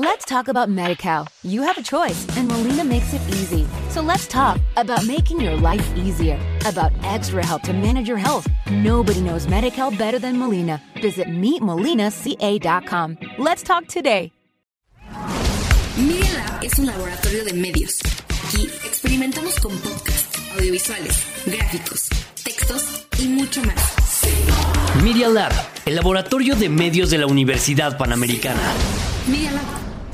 Let's talk about MediCal. You have a choice, and Molina makes it easy. So let's talk about making your life easier, about extra help to manage your health. Nobody knows MediCal better than Molina. Visit meetmolinaca.com. Let's talk today. Media Lab es un laboratorio de medios. Aquí experimentamos con podcasts, audiovisuales, gráficos, textos y mucho más. Media Lab, el laboratorio de medios de la Universidad Panamericana. Media Lab,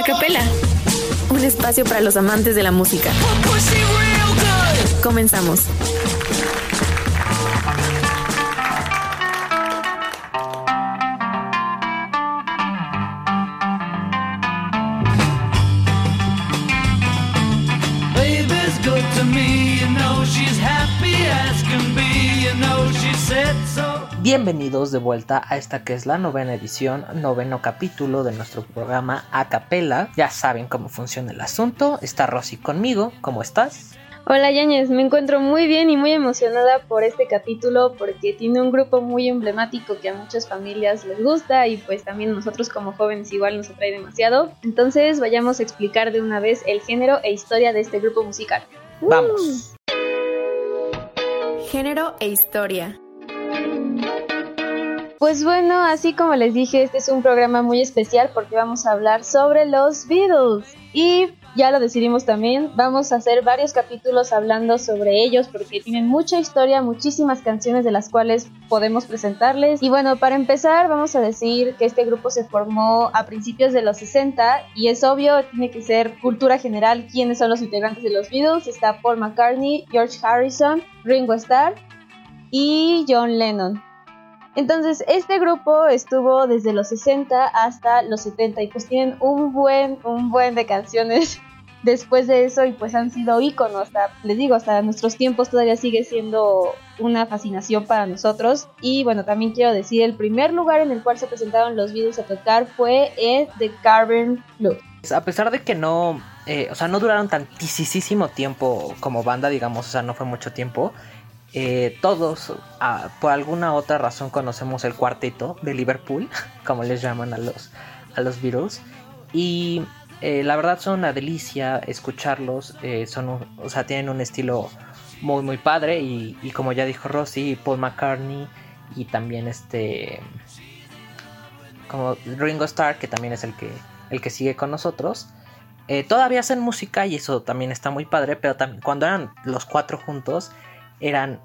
Acapela, un espacio para los amantes de la música. Comenzamos. Bienvenidos de vuelta a esta que es la novena edición, noveno capítulo de nuestro programa A Capela. Ya saben cómo funciona el asunto. Está Rosy conmigo. ¿Cómo estás? Hola Yañez, me encuentro muy bien y muy emocionada por este capítulo porque tiene un grupo muy emblemático que a muchas familias les gusta y pues también nosotros como jóvenes igual nos atrae demasiado. Entonces vayamos a explicar de una vez el género e historia de este grupo musical. Vamos. Género e historia. Pues bueno, así como les dije, este es un programa muy especial porque vamos a hablar sobre los Beatles. Y ya lo decidimos también, vamos a hacer varios capítulos hablando sobre ellos porque tienen mucha historia, muchísimas canciones de las cuales podemos presentarles. Y bueno, para empezar vamos a decir que este grupo se formó a principios de los 60 y es obvio, tiene que ser cultura general quiénes son los integrantes de los Beatles. Está Paul McCartney, George Harrison, Ringo Starr y John Lennon. Entonces, este grupo estuvo desde los 60 hasta los 70 y pues tienen un buen, un buen de canciones después de eso y pues han sido íconos, hasta, les digo, hasta nuestros tiempos todavía sigue siendo una fascinación para nosotros. Y bueno, también quiero decir, el primer lugar en el cual se presentaron los Beatles a tocar fue en The Cavern Club. A pesar de que no, eh, o sea, no duraron tantísimo tiempo como banda, digamos, o sea, no fue mucho tiempo. Eh, todos, ah, por alguna otra razón, conocemos el cuarteto de Liverpool, como les llaman a los, a los Beatles. Y eh, la verdad son una delicia escucharlos. eh, son, o sea, tienen un estilo muy, muy padre. Y, y como ya dijo Rosy, Paul McCartney y también este. Como Ringo Starr, que también es el que, el que sigue con nosotros. todavía hacen música y eso también está muy padre. Pero cuando eran los cuatro juntos eran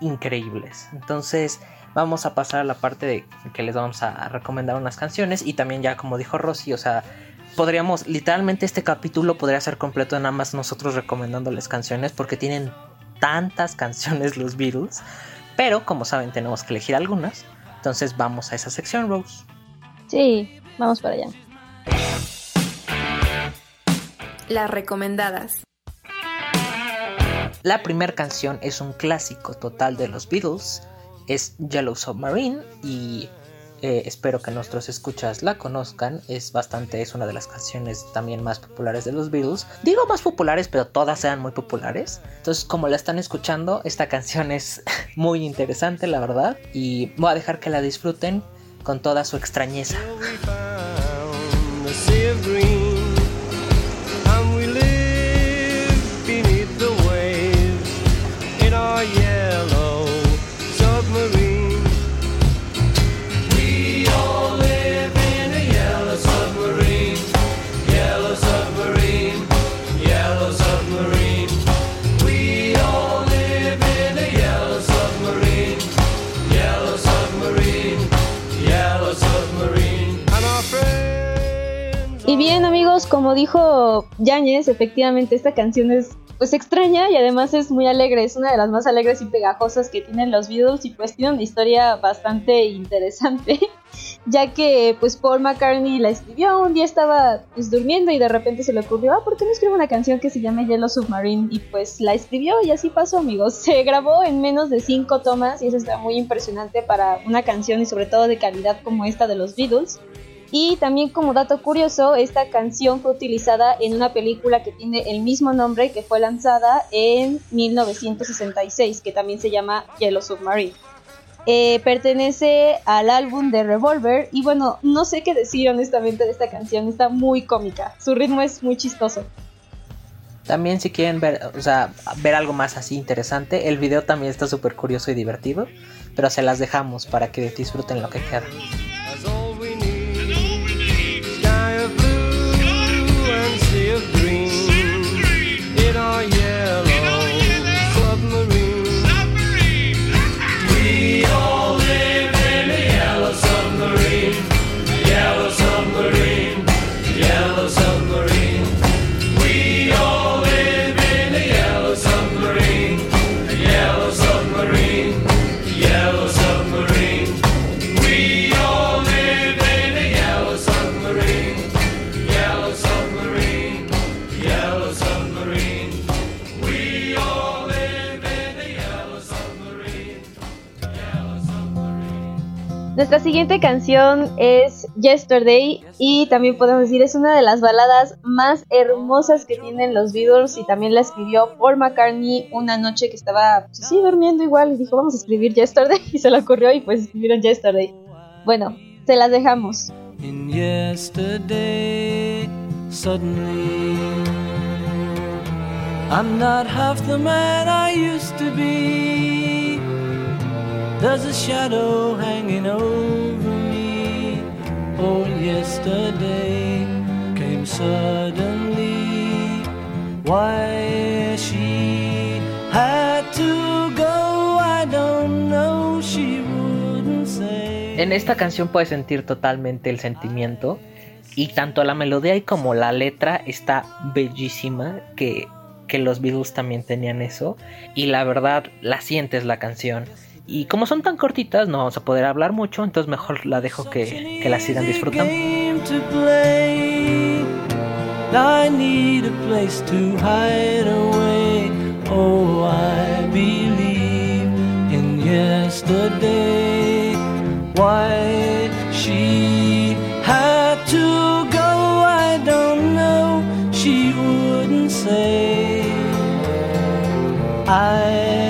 increíbles. Entonces vamos a pasar a la parte de que les vamos a recomendar unas canciones y también ya como dijo Rosy, o sea, podríamos, literalmente este capítulo podría ser completo nada más nosotros recomendándoles canciones porque tienen tantas canciones los Beatles, pero como saben tenemos que elegir algunas. Entonces vamos a esa sección, Rose. Sí, vamos para allá. Las recomendadas. La primera canción es un clásico total de los Beatles, es Yellow Submarine y eh, espero que nuestros escuchas la conozcan, es bastante, es una de las canciones también más populares de los Beatles. Digo más populares, pero todas sean muy populares. Entonces, como la están escuchando, esta canción es muy interesante, la verdad, y voy a dejar que la disfruten con toda su extrañeza. Y bien amigos, como dijo Yáñez, efectivamente esta canción es pues extraña y además es muy alegre, es una de las más alegres y pegajosas que tienen los Beatles y pues tiene una historia bastante interesante, ya que pues Paul McCartney la escribió, un día estaba pues durmiendo y de repente se le ocurrió, ah, ¿por qué no escribo una canción que se llame Yellow Submarine? Y pues la escribió y así pasó amigos, se grabó en menos de cinco tomas y eso está muy impresionante para una canción y sobre todo de calidad como esta de los Beatles. Y también como dato curioso, esta canción fue utilizada en una película que tiene el mismo nombre que fue lanzada en 1966, que también se llama Yellow Submarine. Eh, pertenece al álbum de Revolver y bueno, no sé qué decir honestamente de esta canción, está muy cómica, su ritmo es muy chistoso. También si quieren ver, o sea, ver algo más así interesante, el video también está súper curioso y divertido, pero se las dejamos para que disfruten lo que queda. Green. In our yellow submarine. We all Nuestra siguiente canción es Yesterday y también podemos decir es una de las baladas más hermosas que tienen los Beatles y también la escribió Paul McCartney una noche que estaba pues, así durmiendo igual y dijo vamos a escribir Yesterday y se le ocurrió y pues escribieron Yesterday. Bueno, se las dejamos. In yesterday, suddenly, I'm not half the man I used to be. There's a shadow hanging over me. Oh, yesterday came suddenly. Why she had to go, I don't know. She wouldn't say. En esta canción puedes sentir totalmente el sentimiento y tanto la melodía y como la letra está bellísima que, que los Beatles también tenían eso y la verdad la sientes la canción y como son tan cortitas no vamos a poder hablar mucho entonces mejor la dejo que, que la sigan disfrutando. I need a place to hide away. Oh, I believe in yesterday. Why she had to go, I don't know. She wouldn't say. I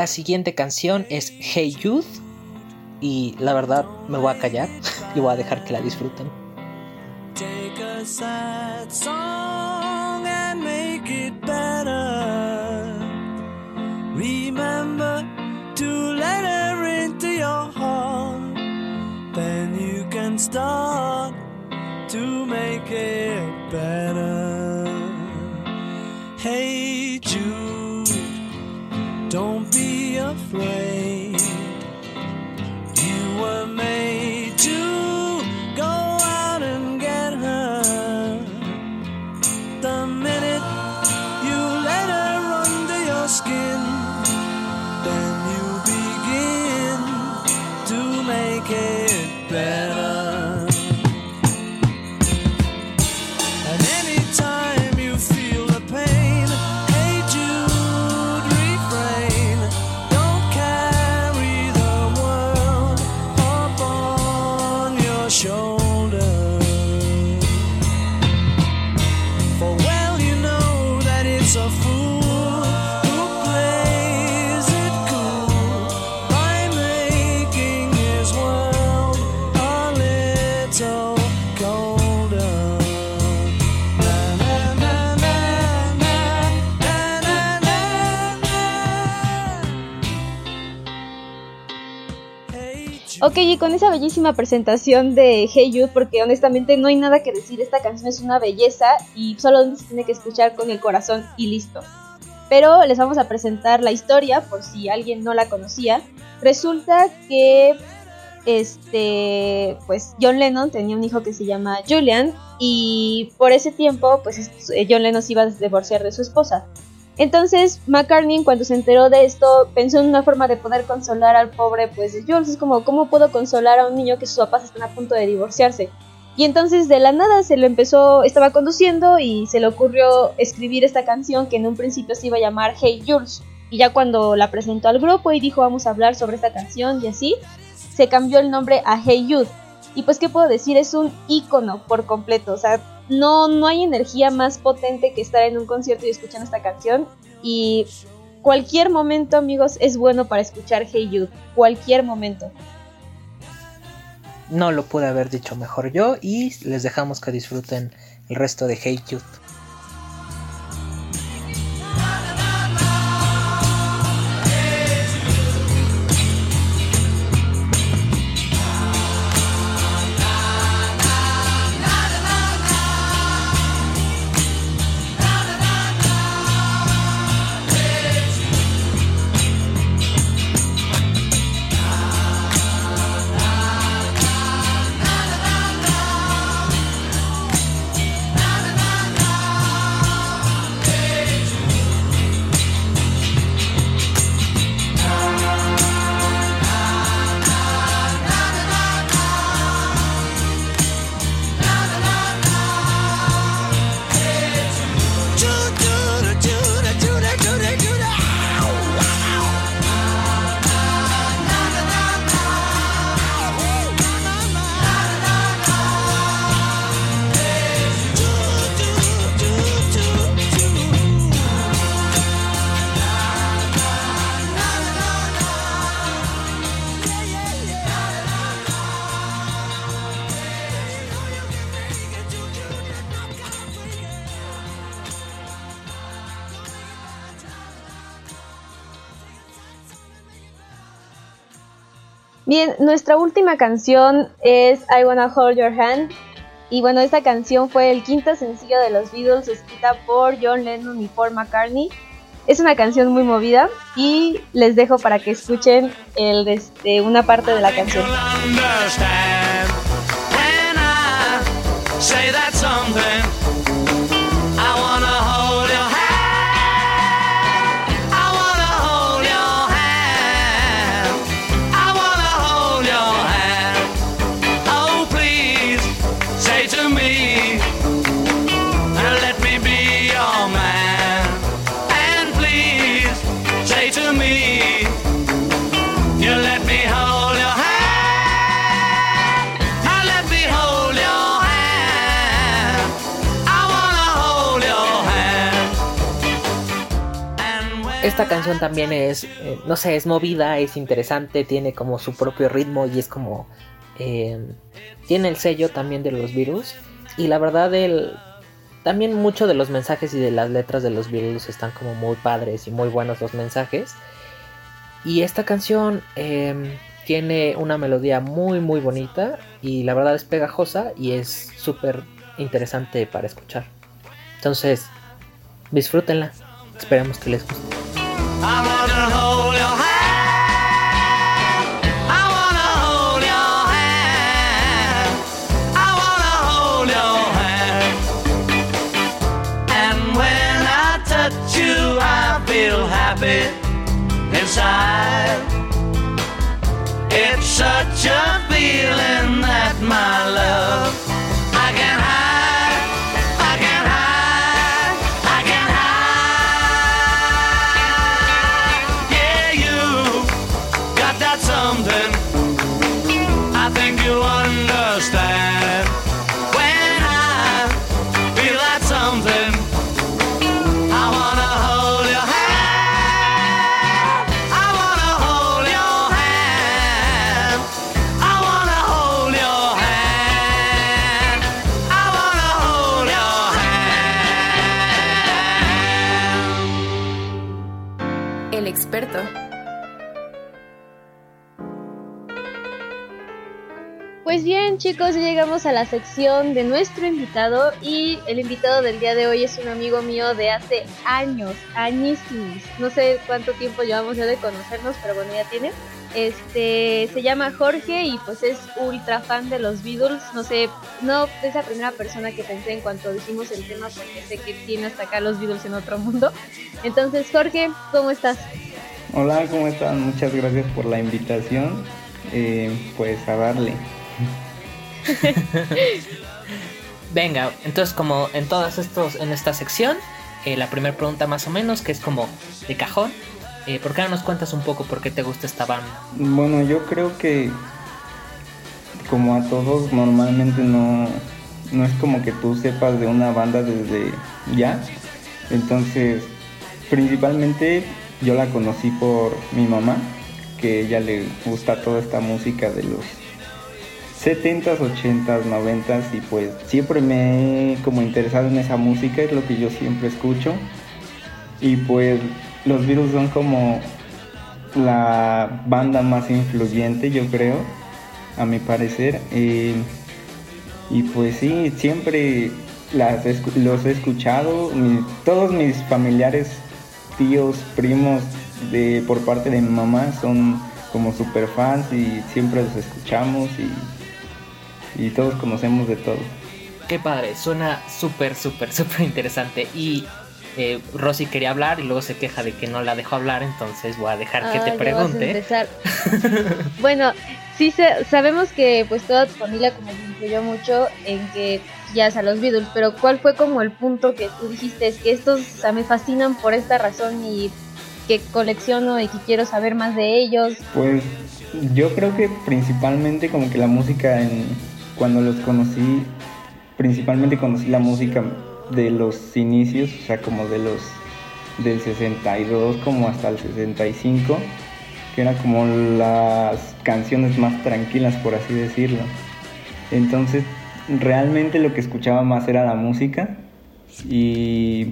La siguiente canción es Hey Youth y la verdad me voy a callar y voy a dejar que la disfruten Take a sad song and make it better. Remember to let her into your heart. Then you can start to make it better. Hey Jude, don't be afraid. Ok, y con esa bellísima presentación de Hey Jude, porque honestamente no hay nada que decir, esta canción es una belleza y solo se tiene que escuchar con el corazón y listo. Pero les vamos a presentar la historia por si alguien no la conocía. Resulta que este pues John Lennon tenía un hijo que se llama Julian y por ese tiempo pues John Lennon se iba a divorciar de su esposa. Entonces McCartney cuando se enteró de esto pensó en una forma de poder consolar al pobre pues Jules. Es como, ¿cómo puedo consolar a un niño que sus papás están a punto de divorciarse? Y entonces de la nada se lo empezó, estaba conduciendo y se le ocurrió escribir esta canción que en un principio se iba a llamar Hey Jules. Y ya cuando la presentó al grupo y dijo vamos a hablar sobre esta canción y así, se cambió el nombre a Hey Jude. Y pues qué puedo decir, es un icono por completo, o sea, no, no hay energía más potente que estar en un concierto y escuchando esta canción. Y cualquier momento, amigos, es bueno para escuchar Hey Jude. Cualquier momento. No lo pude haber dicho mejor yo y les dejamos que disfruten el resto de Hey Jude. Bien, nuestra última canción es I Wanna Hold Your Hand. Y bueno, esta canción fue el quinto sencillo de los Beatles, escrita por John Lennon y Paul McCartney. Es una canción muy movida y les dejo para que escuchen este, una parte de la canción. Esta canción también es, eh, no sé, es movida, es interesante, tiene como su propio ritmo y es como... Eh, tiene el sello también de los virus y la verdad el, también mucho de los mensajes y de las letras de los virus están como muy padres y muy buenos los mensajes. Y esta canción em, tiene una melodía muy muy bonita y la verdad es pegajosa y es súper interesante para escuchar. Entonces, disfrútenla. Esperemos que les guste. Feel happy inside. It's such a feeling that my love Pues bien chicos, ya llegamos a la sección de nuestro invitado y el invitado del día de hoy es un amigo mío de hace años, añísimos. No sé cuánto tiempo llevamos ya de conocernos, pero bueno, ya tiene. Este se llama Jorge y pues es ultra fan de los Beatles. No sé, no es la primera persona que pensé en cuanto dijimos el tema porque sé que tiene hasta acá los Beatles en otro mundo. Entonces, Jorge, ¿cómo estás? Hola, ¿cómo están? Muchas gracias por la invitación. Eh, pues a darle. Venga, entonces como en todas estos, en esta sección, eh, la primera pregunta más o menos, que es como de cajón, eh, ¿por qué no nos cuentas un poco por qué te gusta esta banda? Bueno, yo creo que como a todos normalmente no, no es como que tú sepas de una banda desde ya. Entonces, principalmente yo la conocí por mi mamá, que ella le gusta toda esta música de los 70s, 80s, 90s y pues siempre me he como interesado en esa música, es lo que yo siempre escucho. Y pues los Beatles son como la banda más influyente, yo creo, a mi parecer. Y pues sí, siempre las, los he escuchado. todos mis familiares, tíos, primos, de, por parte de mi mamá son como super fans y siempre los escuchamos y y todos conocemos de todo. Qué padre, suena súper, súper, súper interesante. Y eh, Rosy quería hablar y luego se queja de que no la dejó hablar, entonces voy a dejar que te pregunte. bueno, sí sabemos que pues toda tu familia como influyó mucho en que ya a los Beatles, pero ¿cuál fue como el punto que tú dijiste es que estos me fascinan por esta razón y que colecciono y que quiero saber más de ellos? Pues yo creo que principalmente como que la música en cuando los conocí, principalmente conocí la música de los inicios, o sea, como de los del 62 como hasta el 65, que eran como las canciones más tranquilas, por así decirlo. Entonces, realmente lo que escuchaba más era la música y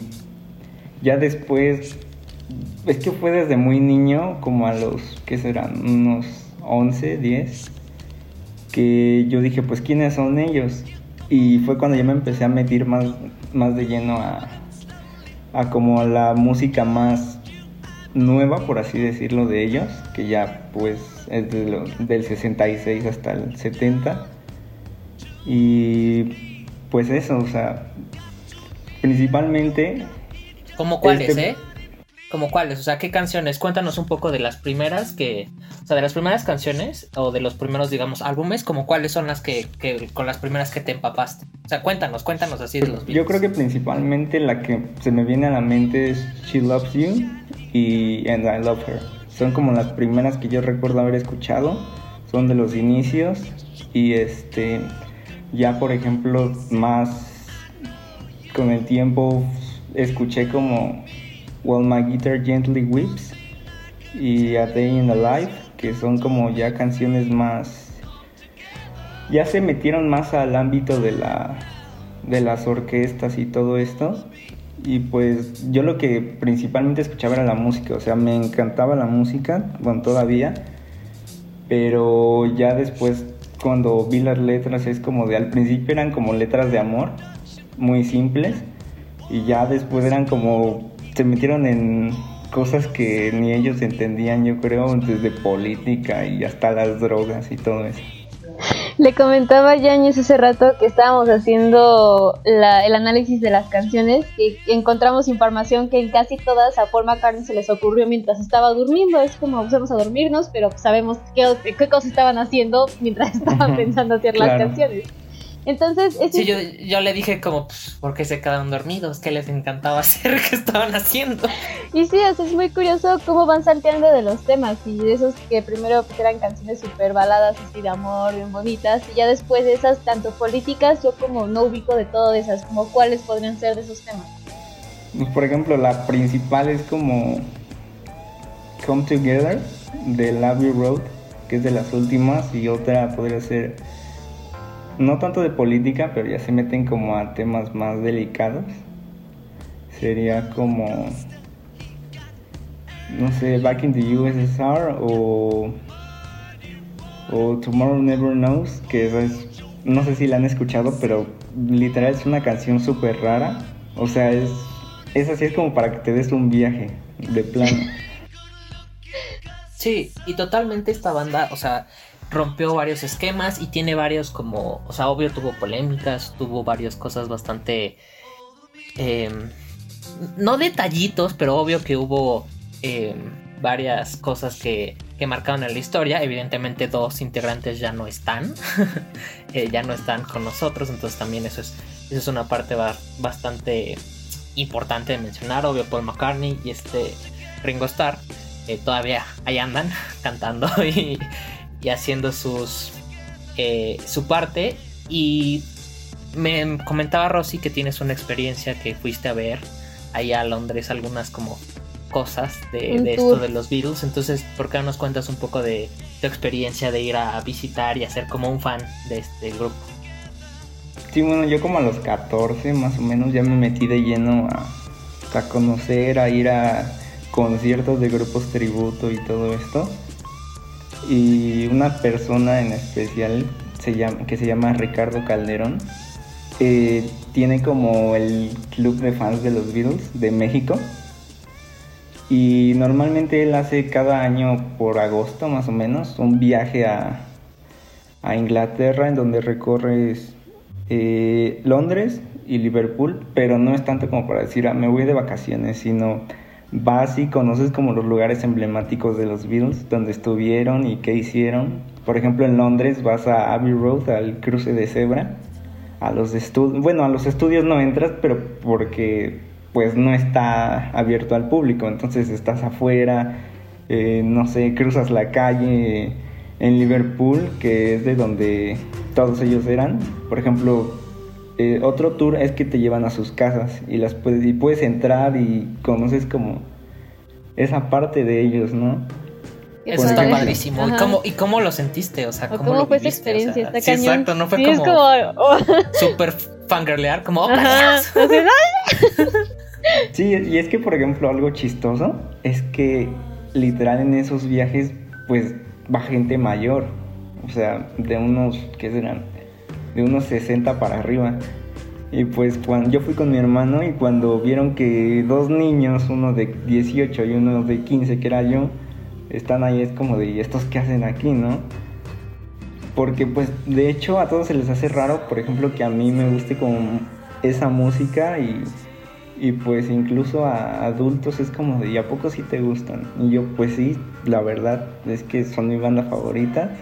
ya después, es que fue desde muy niño, como a los, ¿qué serán? Unos 11, 10 que yo dije, pues, ¿quiénes son ellos? Y fue cuando yo me empecé a meter más, más de lleno a, a como la música más nueva, por así decirlo, de ellos, que ya pues es del 66 hasta el 70. Y pues eso, o sea, principalmente... ¿Cómo cuáles, este, eh? ¿Como cuáles? O sea, ¿qué canciones? Cuéntanos un poco de las primeras que... O sea, de las primeras canciones o de los primeros, digamos, álbumes, como cuáles son las que, con las primeras que te empapaste. O sea, cuéntanos, cuéntanos así de los Yo creo que principalmente la que se me viene a la mente es She Loves You y And I Love Her. Son como las primeras que yo recuerdo haber escuchado. Son de los inicios y este... Ya, por ejemplo, más con el tiempo escuché como While My Guitar Gently Weeps y A Day in the Life, que son como ya canciones más... Ya se metieron más al ámbito de, la, de las orquestas y todo esto. Y pues yo lo que principalmente escuchaba era la música, o sea, me encantaba la música, bueno, todavía, pero ya después cuando vi las letras es como de, al principio eran como letras de amor, muy simples, y ya después eran como se metieron en cosas que ni ellos entendían, yo creo, desde política y hasta las drogas y todo eso. Le comentaba a Yañez hace rato que estábamos haciendo el análisis de las canciones y encontramos información que en casi todas a Paul McCartney se les ocurrió mientras estaba durmiendo. Es como vamos a dormirnos, pero sabemos qué, qué cosas estaban haciendo mientras estaban pensando hacer las canciones. Entonces, sí, yo, yo, le dije como, pues, ¿por qué se quedaron dormidos? ¿Qué les encantaba hacer? ¿Qué estaban haciendo? Y sí, es muy curioso cómo van salteando de los temas y de esos que primero eran canciones súper baladas, así de amor, bien bonitas, y ya después de esas, tanto políticas, yo como no ubico de todo de esas, como cuáles podrían ser de esos temas. Pues, por ejemplo, la principal es como Come Together de Abbey Road, que es de las últimas, y otra podría ser no tanto de política, pero ya se meten como a temas más delicados. Sería como, no sé, Back in the USSR o o Tomorrow Never Knows, que es, no sé si la han escuchado, pero literal es una canción súper rara. O sea, es, es así, es como para que te des un viaje de plano. Sí, y totalmente esta banda, o sea, rompió varios esquemas y tiene varios como, o sea, obvio tuvo polémicas, tuvo varias cosas bastante... Em, no detallitos, pero obvio que hubo em, varias cosas que, que, marcaron en la historia. Evidentemente dos integrantes ya no están, eh, ya no están con nosotros, entonces también eso es, eso es una parte bastante importante de mencionar. Obvio Paul McCartney y este Ringo Starr eh, todavía ahí andan cantando y, y haciendo sus eh, su parte. Y me comentaba Rosy que tienes una experiencia que fuiste a ver ahí a Londres algunas como cosas de, esto de los Beatles. Entonces ¿por qué no nos cuentas un poco de tu experiencia de ir a visitar y a ser como un fan de este grupo? Sí, bueno, yo como a los 14 más o menos ya me metí de lleno a, a conocer, a ir a conciertos de grupos tributo y todo esto y una persona en especial que se llama Ricardo Calderón. Eh, tiene como el club de fans de los Beatles de México. Y normalmente él hace cada año por agosto más o menos un viaje a, a Inglaterra en donde recorres eh, Londres y Liverpool, pero no es tanto como para decir ah, me voy de vacaciones, sino vas y conoces como los lugares emblemáticos de los Beatles, donde estuvieron y qué hicieron. Por ejemplo, en Londres vas a Abbey Road, al cruce de cebra, a los estudios, bueno, a los estudios no entras, pero porque pues no está abierto al público, entonces estás afuera, eh, no sé, cruzas la calle en Liverpool, que es de donde todos ellos eran. Por ejemplo, eh, otro tour es que te llevan a sus casas y las puedes, y puedes entrar y conoces como esa parte de ellos, ¿no? Eso está padrísimo. ¿Y cómo, ¿Y cómo, lo sentiste? O sea, ¿cómo, fue esa experiencia? sí, exacto, no fue como, oh. super fangirlear, como oh, Sí, y es que por ejemplo algo chistoso es que literal en esos viajes pues va gente mayor, o sea, de unos, ¿qué serán? De unos 60 para arriba. Y pues cuando yo fui con mi hermano y cuando vieron que dos niños, uno de 18 y uno de 15 que era yo, están ahí es como de, ¿y estos qué hacen aquí, no? Porque pues de hecho a todos se les hace raro, por ejemplo, que a mí me guste como esa música y, y pues incluso a adultos es como de, ¿y a poco sí te gustan? Y yo pues sí, la verdad es que son mi banda favorita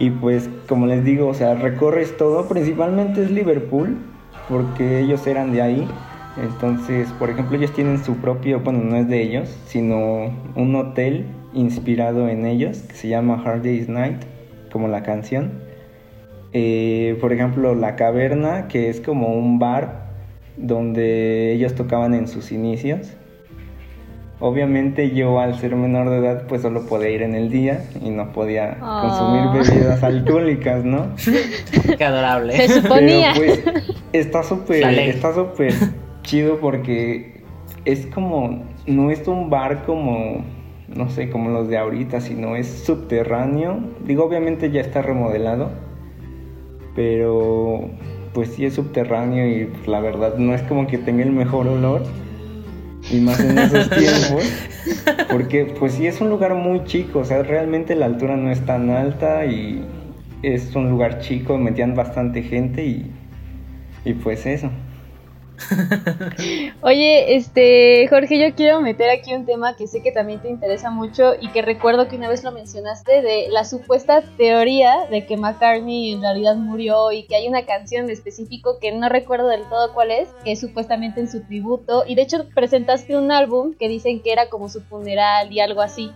y pues, como les digo, o sea, recorres todo, principalmente es Liverpool, porque ellos eran de ahí. Entonces, por ejemplo, ellos tienen su propio, bueno, no es de ellos, sino un hotel inspirado en ellos, que se llama Hard Day's Night, como la canción. Eh, por ejemplo, La Caverna, que es como un bar donde ellos tocaban en sus inicios. Obviamente yo al ser menor de edad pues solo podía ir en el día y no podía consumir ah. bebidas alcohólicas, ¿no? Qué adorable. Se suponía. Pero pues está súper está súper chido porque es como no es un bar como no sé, como los de ahorita, sino es subterráneo. Digo, obviamente ya está remodelado, pero pues sí es subterráneo y pues, la verdad no es como que tenga el mejor olor y más en esos tiempos, porque pues sí es un lugar muy chico, o sea, realmente la altura no es tan alta y es un lugar chico, metían bastante gente y, y pues eso. Oye, este, Jorge, yo quiero meter aquí un tema que sé que también te interesa mucho y que recuerdo que una vez lo mencionaste de la supuesta teoría de que McCartney en realidad murió y que hay una canción específico que no recuerdo del todo cuál es, que es supuestamente en su tributo y de hecho presentaste un álbum que dicen que era como su funeral y algo así.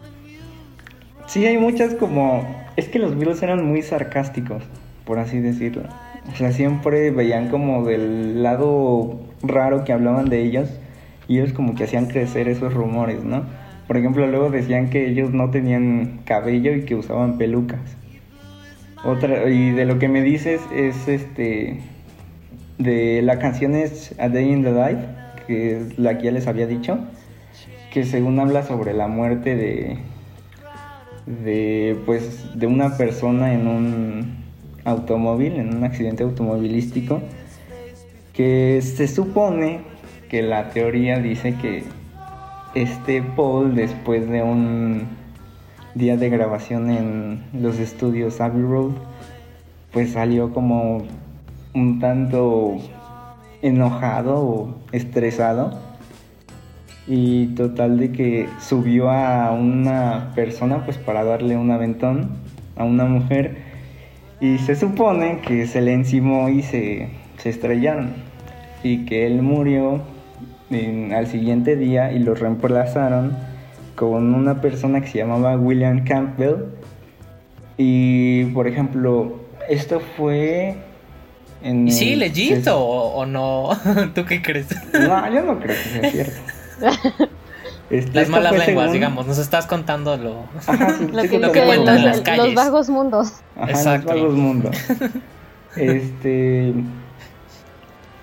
Sí, hay muchas como... Es que los Beatles eran muy sarcásticos, por así decirlo. O sea, siempre veían como del lado raro que hablaban de ellos y ellos como que hacían crecer esos rumores, ¿no? Por ejemplo, luego decían que ellos no tenían cabello y que usaban pelucas. Otra, y de lo que me dices es este de la canción es A Day in the Life, que es la que ya les había dicho, que según habla sobre la muerte de de pues de una persona en un automóvil, en un accidente automovilístico, que se supone que la teoría dice que este Paul después de un día de grabación en los estudios Abbey Road, pues salió como un tanto enojado o estresado. Y total de que subió a una persona pues para darle un aventón a una mujer. Y se supone que se le encimó y se, se estrellaron y que él murió al siguiente día y lo reemplazaron con una persona que se llamaba William Campbell y por ejemplo esto fue en ¿Y sí, legit o, no? ¿Tú qué crees? No, yo no creo que sea cierto. Este, las malas lenguas, digamos, nos estás contando lo, lo que, cuentan las calles. Los vagos mundos. Exacto. Los vagos mundos. este.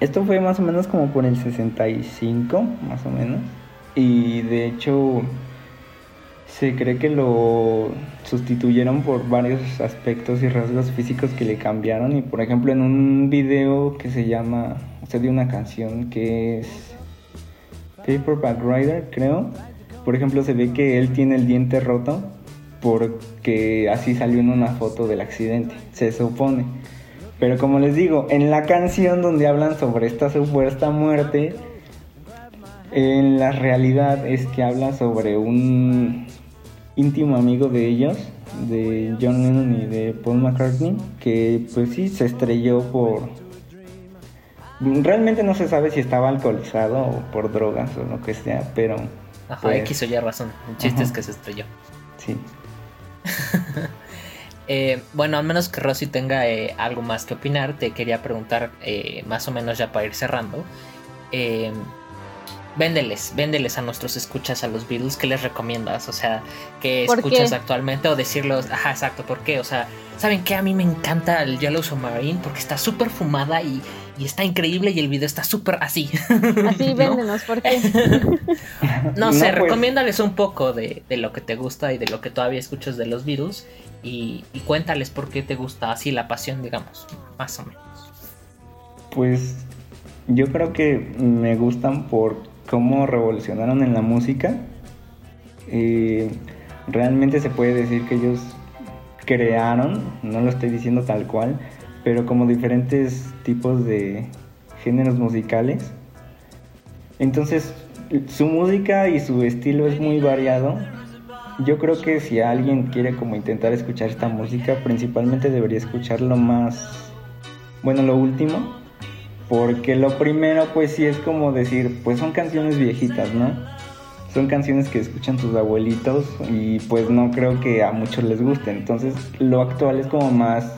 Esto fue más o menos como por el 65, más o menos. Y de hecho, se cree que lo sustituyeron por varios aspectos y rasgos físicos que le cambiaron. Y por ejemplo, en un video que se llama, o sea, de una canción que es Paperback Rider, creo. Por ejemplo, se ve que él tiene el diente roto porque así salió en una foto del accidente, se supone. Pero como les digo, en la canción donde hablan sobre esta supuesta muerte, en la realidad es que habla sobre un íntimo amigo de ellos, de John Lennon y de Paul McCartney, que pues sí se estrelló por Realmente no se sabe si estaba alcoholizado o por drogas o lo que sea, pero. Ajá, pues, X o Y razón. El chiste es que se estrelló. Sí. Eh, bueno, al menos que Rosy tenga eh, algo más que opinar, te quería preguntar, eh, más o menos ya para ir cerrando. véndeles, véndeles a nuestros escuchas a los Beatles, ¿qué les recomiendas? O sea, ¿qué escuchas actualmente? O decirlos, ajá, exacto, ¿por qué? O sea, ¿saben qué? A mí me encanta el Yellow Submarine porque está súper fumada y y está increíble y el video está súper así. Así, véndenos, ¿por qué? no, sé, pues. recomiéndales un poco de, lo que te gusta y de lo que todavía escuchas de los virus y, cuéntales por qué te gusta así la pasión, digamos, más o menos. Pues yo creo que me gustan por cómo revolucionaron en la música. Eh, realmente se puede decir que ellos crearon, no lo estoy diciendo tal cual, pero como diferentes tipos de géneros musicales. Entonces, su música y su estilo es muy variado. Yo creo que si alguien quiere como intentar escuchar esta música, principalmente debería escuchar lo más, bueno, lo último, porque lo primero pues sí es como decir, pues son canciones viejitas, ¿no? Son canciones que escuchan tus abuelitos y pues no creo que a muchos les guste. Entonces lo actual es como más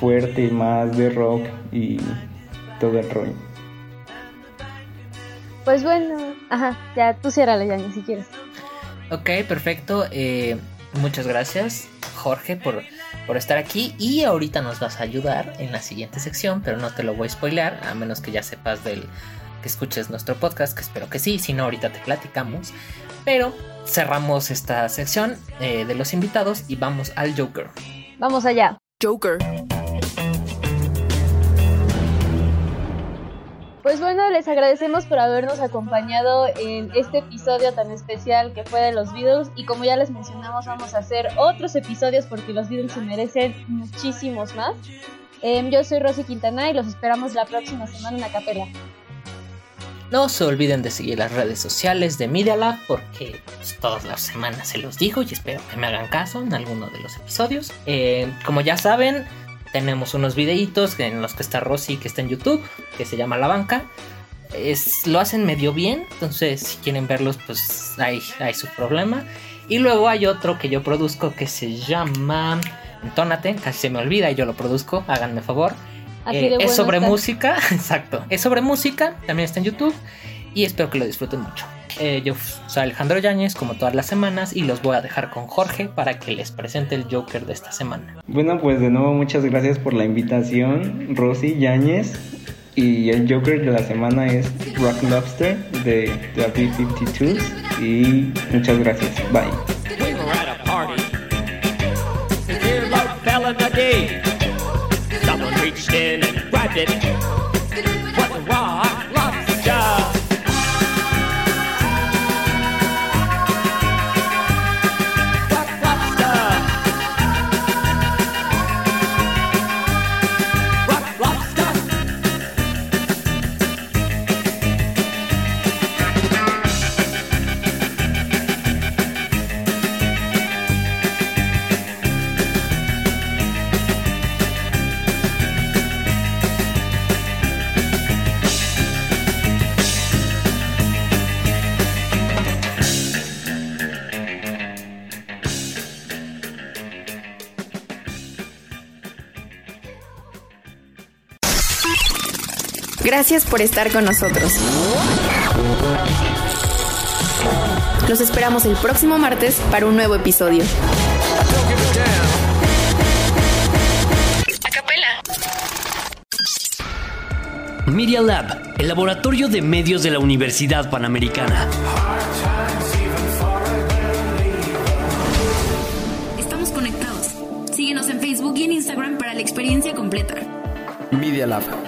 fuerte, más de rock y todo el rollo. Pues bueno, ajá, ya tú la ya ni si quieres. Ok, perfecto. Eh, muchas gracias, Jorge, por, por estar aquí. Y ahorita nos vas a ayudar en la siguiente sección, pero no te lo voy a spoilear, a menos que ya sepas del que escuches nuestro podcast, que espero que sí, si no, ahorita te platicamos. Pero cerramos esta sección eh, de los invitados y vamos al Joker. Vamos allá. Joker. Pues bueno, les agradecemos por habernos acompañado en este episodio tan especial que fue de los Beatles y como ya les mencionamos vamos a hacer otros episodios porque los Beatles se merecen muchísimos más. Em, yo soy Rosy Quintana y los esperamos la próxima semana en la capela. No se olviden de seguir las redes sociales de Media Lab porque pues, todas las semanas se los digo y espero que me hagan caso en alguno de los episodios. Eh, como ya saben, tenemos unos videitos en los que está Rosy, que está en YouTube, que se llama La Banca. Es, lo hacen medio bien, entonces si quieren verlos, pues hay, hay su problema. Y luego hay otro que yo produzco que se llama Entónate, casi se me olvida y yo lo produzco, háganme favor. Eh, es sobre música, exacto. Es sobre música, también está en YouTube y espero que lo disfruten mucho. Eh, yo soy Alejandro Yáñez, como todas las semanas, y los voy a dejar con Jorge para que les presente el Joker de esta semana. Bueno, pues de nuevo muchas gracias por la invitación, Rosy Yáñez. Y el Joker de la semana es Rock Lobster de The B-52. Y muchas gracias. Bye. Gracias por estar con nosotros. Los esperamos el próximo martes para un nuevo episodio. Media Lab, el laboratorio de medios de la Universidad Panamericana. Estamos conectados. Síguenos en Facebook y en Instagram para la experiencia completa. Media Lab.